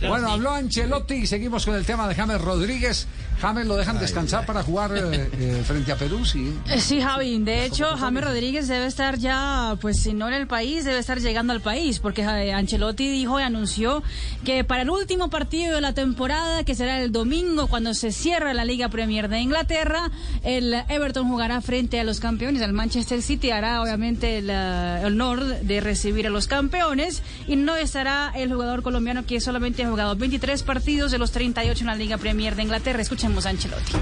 Bueno, habló Ancelotti y seguimos con el tema de James Rodríguez. James lo dejan descansar para jugar eh, eh, frente a Perú, sí. Eh, Sí, Javi. De hecho, James Rodríguez debe estar ya, pues si no en el país, debe estar llegando al país, porque Ancelotti dijo y anunció que para el último partido de la temporada, que será el domingo cuando se cierra la Liga Premier de Inglaterra, el Everton jugará frente a los campeones. El Manchester City hará obviamente el honor de recibir a los campeones y no estará el jugador colombiano que solamente ha jugado 23 partidos de los 38 en la Liga Premier de Inglaterra. Escuchemos a Ancelotti.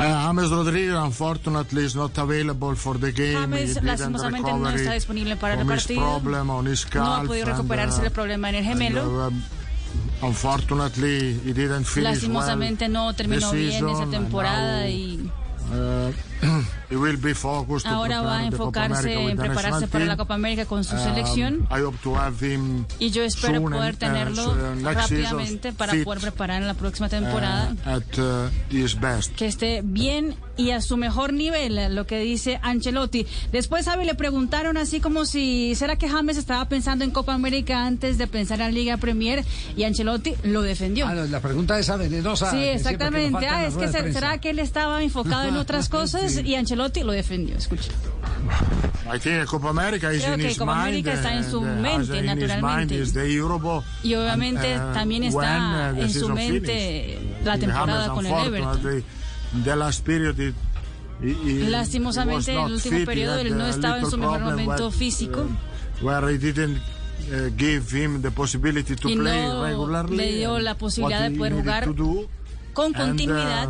Uh, James Rodriguez, unfortunately, is not available for the game. James, lastimosamente, no está disponible para el partido. No ha podido recuperarse uh, el problema en el gemelo. um, unfortunately, he didn't finish Lastimosamente well no terminó bien esa temporada now, y uh, he will be focused to ahora va a enfocarse en prepararse para la. Copa América con su Um, selección. I hope to have him Y yo espero soon poder uh, tenerlo so, uh, next season rápidamente para poder preparar en la próxima uh, temporada. at uh, his best. que esté bien y a su mejor nivel, lo que dice Ancelotti. Después, Javi, le preguntaron así como si, ¿será que James estaba pensando en Copa América antes de pensar en Liga Premier? Y Ancelotti lo defendió. Ah, la pregunta esa venenosa. Sí, que exactamente. Ah, es que será que él estaba enfocado en otras cosas y Ancelotti lo defendió. Escucha. I think Copa America is Creo que Copa. América está en su uh, mente, naturalmente. Y obviamente uh, también está uh, en su mente la temporada con el Everton. he Lastimosamente, en el último periodo él no estaba en su mejor momento where, físico. uh, where he didn't uh, give him the possibility to Y play no regularly. le dio la posibilidad de poder jugar con continuidad.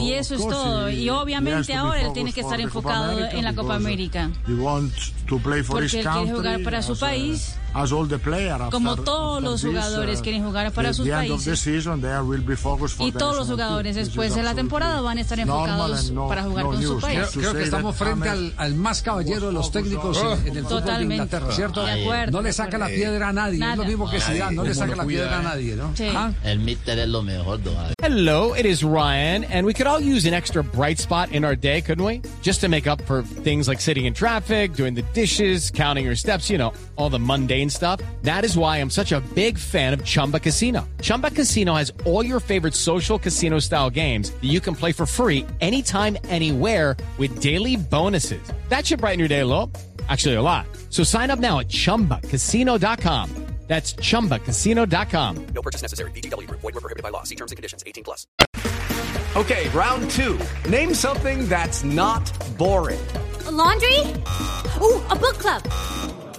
Y eso es todo. he- Y obviamente ahora él tiene que estar for the Copa enfocado en la Copa uh, América. He wants to play for Porque his él quiere country, jugar para su uh, país. As all the players Como after- todos after los this, uh, quieren jugar para sus the end of the países. season, they will be focused for Y todos los jugadores después de la temporada van a estar enfocados no- para jugar no con su país. Creo, creo que estamos frente al, al más caballero de los técnicos en, en el fútbol de Inglaterra, ¿cierto? De acuerdo, No le saca la piedra a nadie. Nada. Es lo mismo que Zidane, no le saca la piedra a nadie, ¿no? Sí. ¿Ah? El míster es lo mejor. Hello, it is Ryan, and we could all use an extra bright spot in our day, couldn't we? Just to make up for things like sitting in traffic, doing the dishes, counting your steps, you know, all the mundane stuff. That is why I'm such a big fan of Chumba Casino. Chumba Casino has all your favorite social casino style games that you can play for free anytime, anywhere with daily bonuses. That should brighten your day a little. Actually, a lot. So sign up now at chumbacasino.com. That's chumbacasino.com. No purchase necessary. VGW Group. Void were prohibited by law. See terms and conditions. 18 plus. Okay, round two. Name something that's not boring. A laundry? Ooh, a book club.